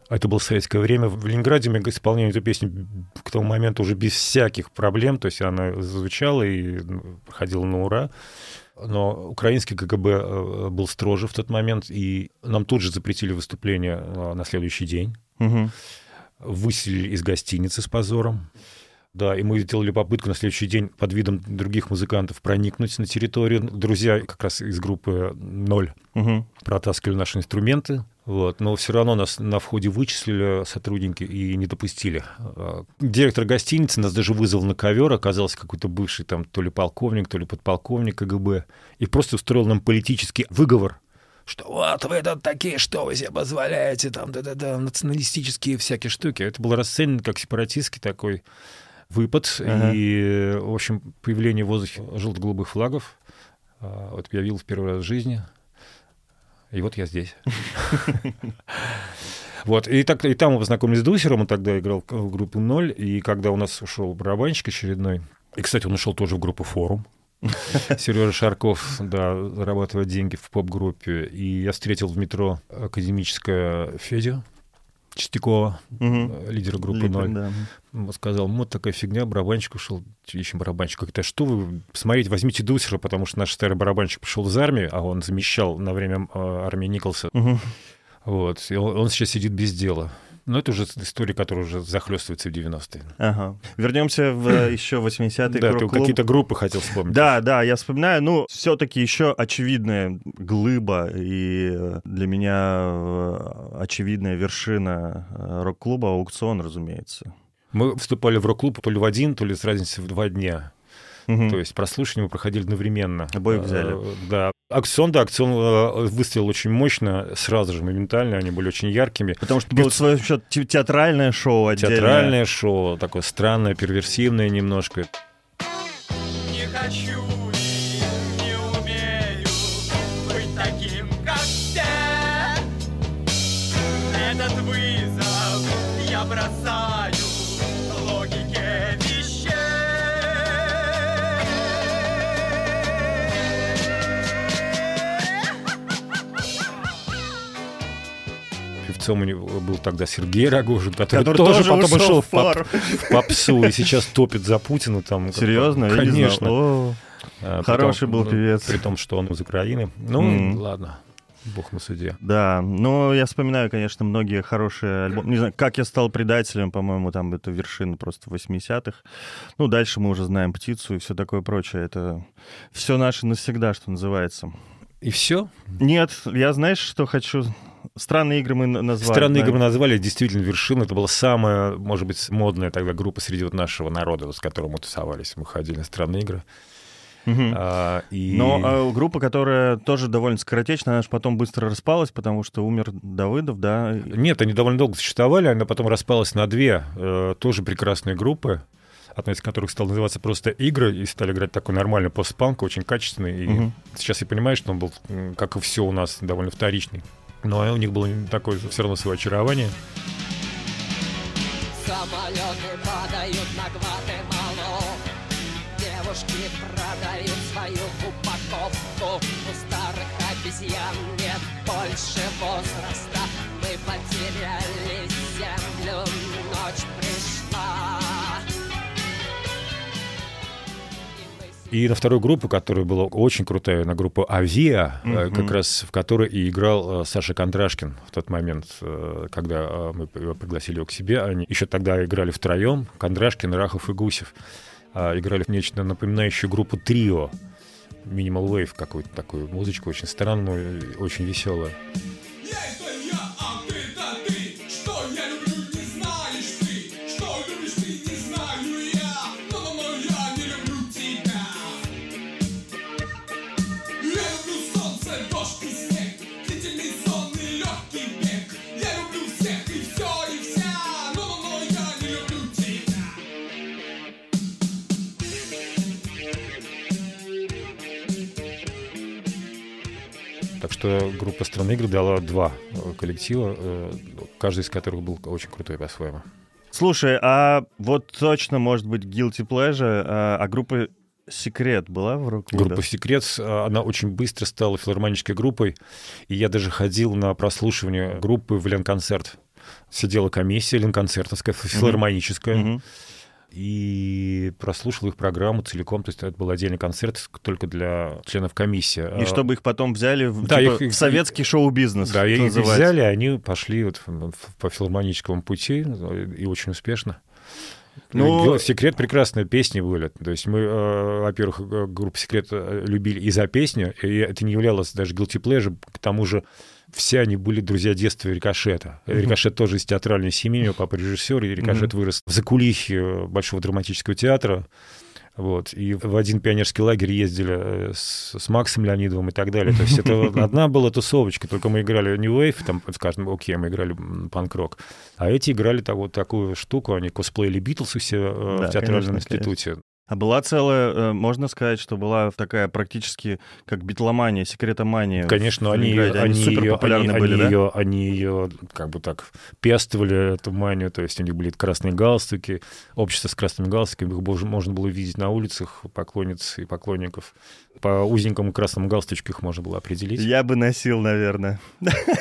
Это было советское время. В Ленинграде мы исполняли эту песню к тому моменту уже без всяких проблем. То есть она звучала и ну, проходила на ура. Но украинский КГБ э, был строже в тот момент, и нам тут же запретили выступление э, на следующий день. Мгм. Выселили из гостиницы с позором. Да, и мы сделали попытку на следующий день под видом других музыкантов проникнуть на территорию. Друзья как раз из группы «Ноль» Мгм. протаскивали наши инструменты, вот, но все равно нас на входе вычислили сотрудники и не допустили. А, Директор гостиницы нас даже вызвал на ковер, оказался какой-то бывший там то ли полковник, то ли подполковник КГБ, и просто устроил нам политический выговор, что вот вы тут такие, что вы себе позволяете, там, да-да-да, националистические всякие штуки. Это было расценено как сепаратистский такой выпад. Ага. И, в общем, появление в воздухе желто-голубых флагов. а, Вот я видел в первый раз в жизни. И вот я здесь. Вот, и, так, и там мы познакомились с Дусером, он тогда играл в- в группе «Ноль», и когда у нас ушел барабанщик очередной, и, кстати, он ушел тоже в группу «Форум», Сережа Шарков, да, зарабатывает деньги в поп-группе, и я встретил в метро академическое Федю Чистякова, Мгм. э, лидера группы Лидер, «Ноль». да. Он сказал, вот такая фигня, барабанщик ушел, ищем барабанщика. Говорит, а что вы, посмотрите, возьмите Дусера, потому что наш старый барабанщик пришел из армии, а он замещал на время э, армии Николса. Мгм. Вот, и он, он сейчас сидит без дела. Но это уже история, которая уже захлестывается в 90-е. Ага. Вернемся в э, еще 80-е Да, ты какие-то группы хотел вспомнить. Да, да, я вспоминаю. Ну, все-таки еще очевидная глыба и э, для меня э, очевидная вершина рок-клуба аукцион, разумеется. Мы вступали в рок-клуб то ли в один, то ли с разницей в два дня. Мгм. То есть прослушивание мы проходили одновременно. Обоих взяли. Э, Да. Акцион, да, акцион э, выстрелил очень мощно, сразу же, моментально, они были очень яркими. Потому что было свое еще те- театральное шоу отдельное. Театральное шоу, такое странное, перверсивное немножко. Не хочу Певцом у него был тогда Сергей Рогожин, который, Который тоже, тоже потом ушел в фар. в попсу и сейчас топит за Путина. Там, Серьезно? Я не знал. Конечно. О, А, Хороший при был том, певец. При том, что он из Украины. Ну, Мгм. ладно. Бог мы судья. Да, но я вспоминаю, конечно, многие хорошие альбомы. Не знаю, как я стал предателем, по-моему, там это вершина просто 80-х. Ну, дальше мы уже знаем птицу и все такое прочее. Это все наше навсегда, что называется. И все. Нет, я знаешь, что хочу... Странные игры мы назвали. Странные игры мы назвали действительно вершина. Это была самая, может быть, модная тогда группа среди вот нашего народа, вот с которым мы тусовались. Мы ходили на странные игры. Мгм. А, и... Но а, группа, которая тоже довольно скоротечная, она же потом быстро распалась, потому что умер Давыдов, да? Нет, они довольно долго существовали, она потом распалась на две э, тоже прекрасные группы, одна из которых стала называться просто «Игры», и стали играть такой нормальный постпанк, очень качественный. И Мгм. сейчас я понимаю, что он был, как и все у нас, довольно вторичный. Но у них было такое все равно свое очарование. Самолеты падают на Гватемалу Девушки продают свою упаковку. У старых обезьян нет больше возраста. Мы потеряли И на вторую группу, которая была очень крутая, на группу «Авиа», э, Мгм. как раз в которой и играл э, Саша Кондрашкин в тот момент, э, когда э, мы пригласили его к себе. Они еще тогда играли втроем, Кондрашкин, Рахов и Гусев. А, Играли в нечто напоминающее группу «Трио». Минимал Wave какую-то такую музычку, очень странную, очень веселую. Группа «Страны игры» дала два э, коллектива, э, каждый из которых был очень крутой по-своему. Слушай, а вот точно, может быть, Guilty Pleasure, а, а группа Секрет была в рок Группа «Секрет», э, она очень быстро стала филармонической группой, и я даже ходил на прослушивание группы в Ленконцерт. Сидела комиссия ленконцертовская, филармоническая, и прослушал их программу целиком, то есть это был отдельный концерт только для членов комиссии. И чтобы их потом взяли в, Да, типа, их- в советский шоу-бизнес. Да, их называется. взяли, они пошли вот по филармоническому пути, э, и очень успешно. Ну- Ну, секрет прекрасные песни были. То есть мы, э, во-первых, э, группу секрет э, любили и за песню, и это не являлось даже guilty pleasure. К тому же все они были друзья детства Рикошета. Рикошет тоже из театральной семьи, у него папа режиссер, и Рикошет вырос в закулисье Большого драматического театра. Вот. И в один пионерский лагерь ездили э, с, с Максом Леонидовым и так далее. То есть это одна была тусовочка, только мы играли New Wave, там, скажем, окей, мы играли панк-рок. А эти играли так, вот такую штуку, они косплеили Битлз все э, Да, в театральном конечно, институте. А была целая, э, можно сказать, что была такая практически как битломания, секретомания. Конечно, они, Ленинграде. они, супер популярны они, были, они да? ее, они ее как бы так пестовали, эту манию, то есть у них были красные галстуки, общество с красными галстуками, их можно было видеть на улицах, поклонниц и поклонников. По узенькому красному галстучку их можно было определить. Я бы носил, наверное.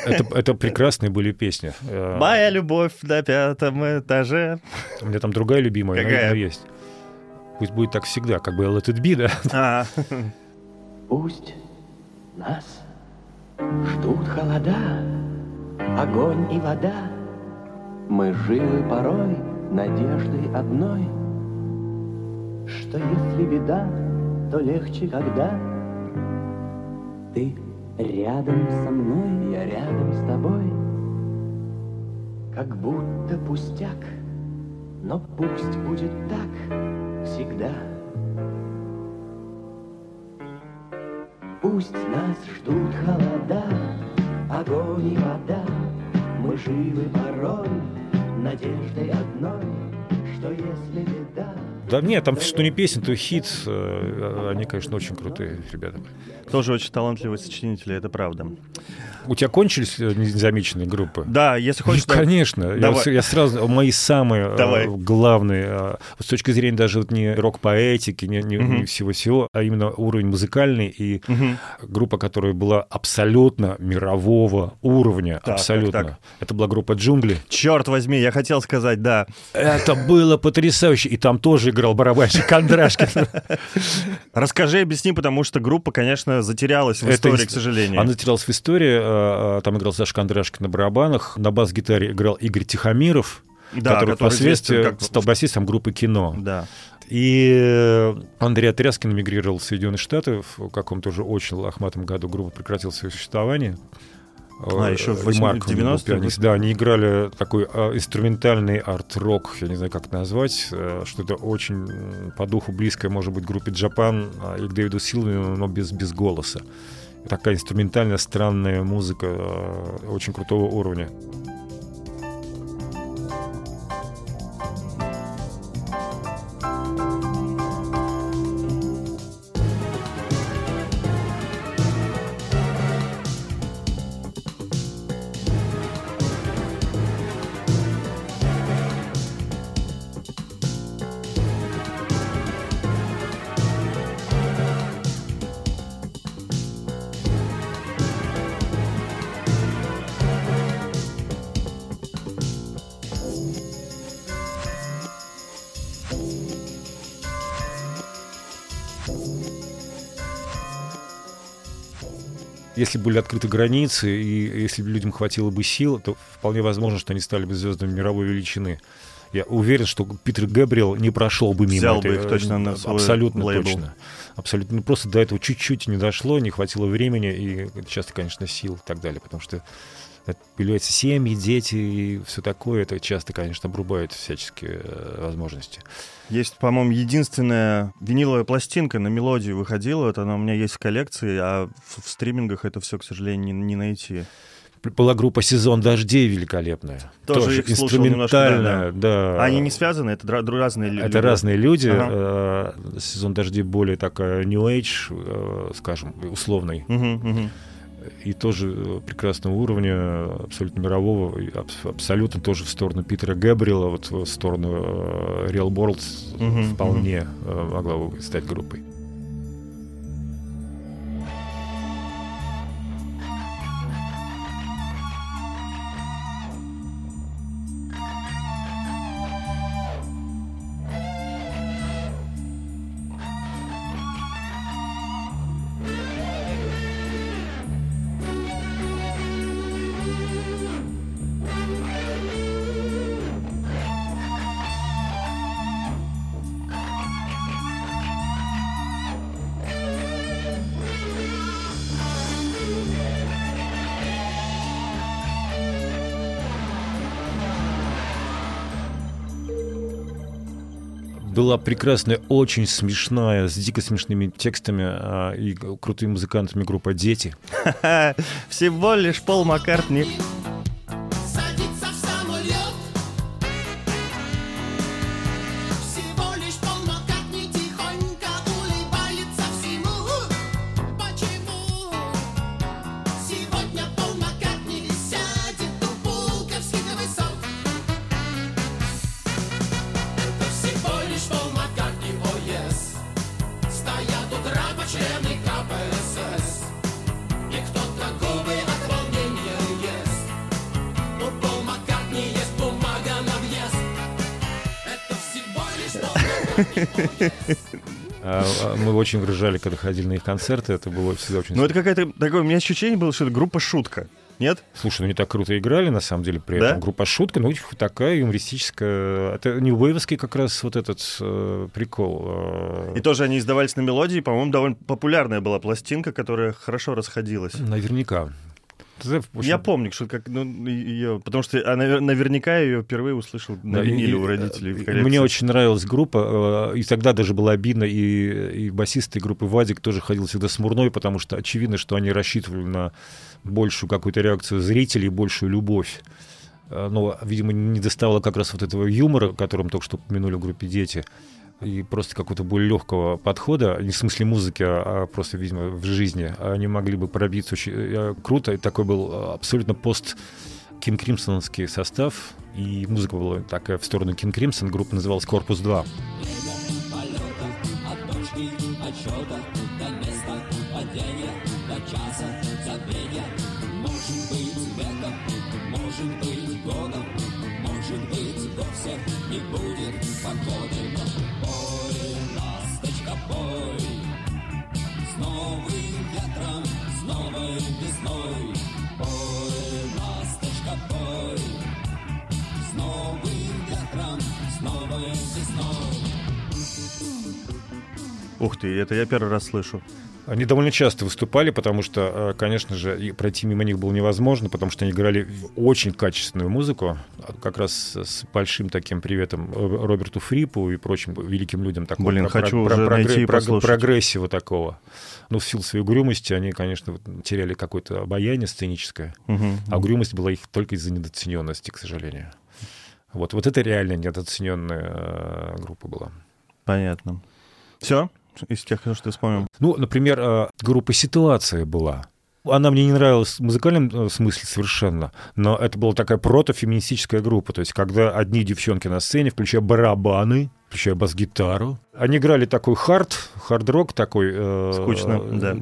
Это, это прекрасные были песни. Э, Моя любовь на пятом этаже. У меня там другая любимая, Какая? но есть. Пусть будет так всегда, как бы Let It Be, да? А, Пусть нас ждут холода, огонь и вода. Мы живы порой надеждой одной, что если беда, то легче, когда ты рядом со мной, я рядом с тобой. Как будто пустяк, но пусть будет так всегда. Пусть нас ждут холода, огонь и вода. Мы живы порой надеждой одной, что если беда... Да нет, там что не песен, то хит. Э, Они, конечно, очень крутые ребята. тоже очень талантливые сочинители, это правда. У тебя кончились э, незамеченные группы? Да, если хочешь... Ну, конечно. Я, Давай. с- я сразу мои самые э, Давай. главные, с точки зрения даже вот не рок-поэтики, не, не- Мгм. не всего-всего, а именно уровень музыкальный и Мгм. группа, которая была абсолютно мирового уровня, Так, абсолютно. так, так. Это была группа «Джунгли». Черт возьми, я хотел сказать, да. Это было потрясающе. И там тоже играл барабанщик Кондрашкин. Расскажи, объясни, потому что группа, конечно, затерялась в истории, ис- к сожалению. Она затерялась в истории. э, э, Там играл Саша Кондрашкин на барабанах. На бас-гитаре играл Игорь Тихомиров, Да, который, который впоследствии как- стал басистом группы «Кино». Да. И Андрей Отряскин эмигрировал в Соединенные Штаты в каком-то уже очень лохматом году. Группа прекратила свое существование. А, Э, еще в и 80-х, Марк у него был 90-х? пианист. Да, они играли такой э, инструментальный арт-рок, я не знаю, как назвать, э, что-то очень по духу близкое, может быть, группе Джапан а, и к Дэвиду Силвину, но без, без голоса. Такая инструментальная, странная музыка очень крутого уровня. Если были открыты границы, и если бы людям хватило бы сил, то вполне возможно, что они стали бы звездами мировой величины. Я уверен, что Питер Гэбриэл не прошел бы мимо Взял этой- бы их точно на свой Абсолютно лейбл. точно. Абсолютно. Ну, просто до этого чуть-чуть не дошло, не хватило времени и часто, конечно, сил и так далее. Потому что это появляются семьи, дети и все такое. Это часто, конечно, обрубает всяческие э, возможности. Есть, по-моему, единственная виниловая пластинка на мелодию выходила. Вот она у меня есть в коллекции, а в, стримингах это все, к сожалению, не, не найти. Была группа «Сезон дождей» великолепная. Тоже их слушал немножко, инструментальная, да. А они не связаны? Это разные лю- Это люди? разные люди. Ага. Э, Сезон дождей более такая New Age, э, скажем, условный. Мгм, мгм. И тоже э, прекрасного уровня, абсолютно мирового, абсолютно тоже в сторону Питера Гэбриэла, вот в сторону э, Real World Мгм, вполне э, могла бы стать группой. Прекрасная, очень смешная, с дико смешными текстами а, и крутыми музыкантами группа «Дети». Всего лишь Пол Маккартни. Мы очень выражали, когда ходили на их концерты. Это было всегда очень... Ну, это какая-то... Такое, у меня ощущение было, что это группа «Шутка». Нет? Слушай, ну они так круто играли, на самом деле, при Да? этом. Группа «Шутка», ну, такая юмористическая. Это не Уэйвовский как раз вот этот э, прикол. э, И тоже они издавались на мелодии. По-моему, довольно популярная была пластинка, которая хорошо расходилась. Наверняка. Ты общем, Я помню, что как ну, ее, потому что я навер- наверняка ее впервые услышал на виниле у родителей. в коллекции. Мне очень нравилась группа, э, и тогда даже было обидно, и, и басист этой группы Вадик тоже ходил всегда смурной, потому что очевидно, что они рассчитывали на большую какую-то реакцию зрителей, большую любовь. Э, Но, видимо, не доставало как раз вот этого юмора, которым только что упомянули в группе «Дети», и просто какого-то более легкого подхода, не в смысле музыки, а а просто, видимо, в жизни. Они могли бы пробиться очень э, круто. И такой был э, абсолютно пост Кин Кримсоновский состав, и музыка была такая в сторону Кин Кримсон, группа называлась «Корпус 2». Ух ты, это я первый раз слышу. Они довольно часто выступали, потому что, э, конечно же, пройти мимо них было невозможно, потому что они играли очень качественную музыку, а как раз с большим таким приветом э, Роберту Фрипу и прочим великим людям такого Блин, про- хочу про- уже прогре- найти про- послушать. прогрессива такого. Ну, в силу своей угрюмости они, конечно, теряли какое-то обаяние сценическое, Мгм. а угрюмость была их только из-за недооцененности, к сожалению. Вот, вот это реально недооцененная э, группа была. Понятно. Все? Из тех, что ты вспомнил. Ну, например, э, группа «Ситуация» была. Она мне не нравилась в музыкальном э, смысле совершенно, но это была такая протофеминистическая группа. То есть, когда одни девчонки на сцене, включая барабаны, включая бас-гитару, они играли такой хард, хард-рок такой. э, Скучно, да.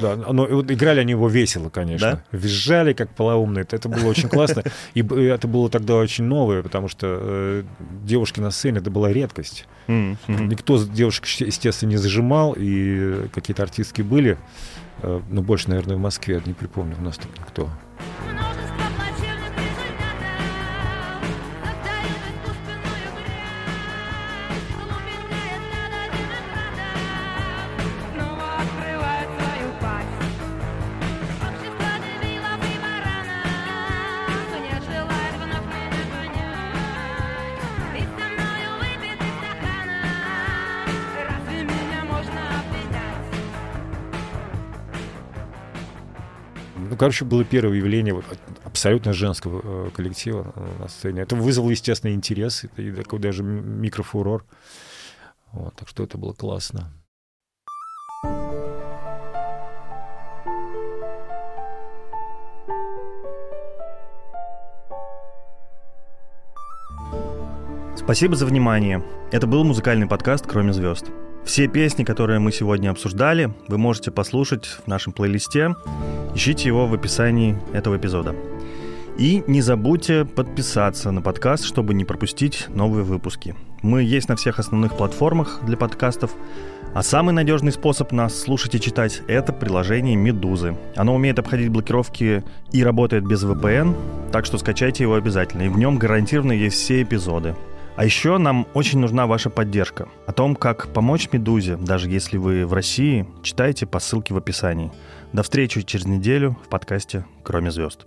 Да, но играли они его весело, конечно. Визжали, как полоумные. Это было очень классно. И это было тогда очень новое, потому что э, девушки на сцене — это была редкость. М, мгм. Никто девушек, естественно, не зажимал, и какие-то артистки были. Э, Ну, больше, наверное, в Москве, не припомню, у нас там никто. Множество короче, было первое явление абсолютно женского э, коллектива э, на сцене. Это вызвало, естественно, интерес и, такой даже микрофурор. Вот, так что это было классно. Спасибо за внимание. Это был музыкальный подкаст «Кроме звезд». Все песни, которые мы сегодня обсуждали, вы можете послушать в нашем плейлисте. Ищите его в описании этого эпизода. И не забудьте подписаться на подкаст, чтобы не пропустить новые выпуски. Мы есть на всех основных платформах для подкастов, а самый надежный способ нас слушать и читать – это приложение «Медузы». Оно умеет обходить блокировки и работает без VPN, так что скачайте его обязательно, и в нем гарантированно есть все эпизоды. А еще нам очень нужна ваша поддержка. О том, как помочь «Медузе», даже если вы в России, читайте по ссылке в описании. До встречи через неделю в подкасте «Кроме звезд».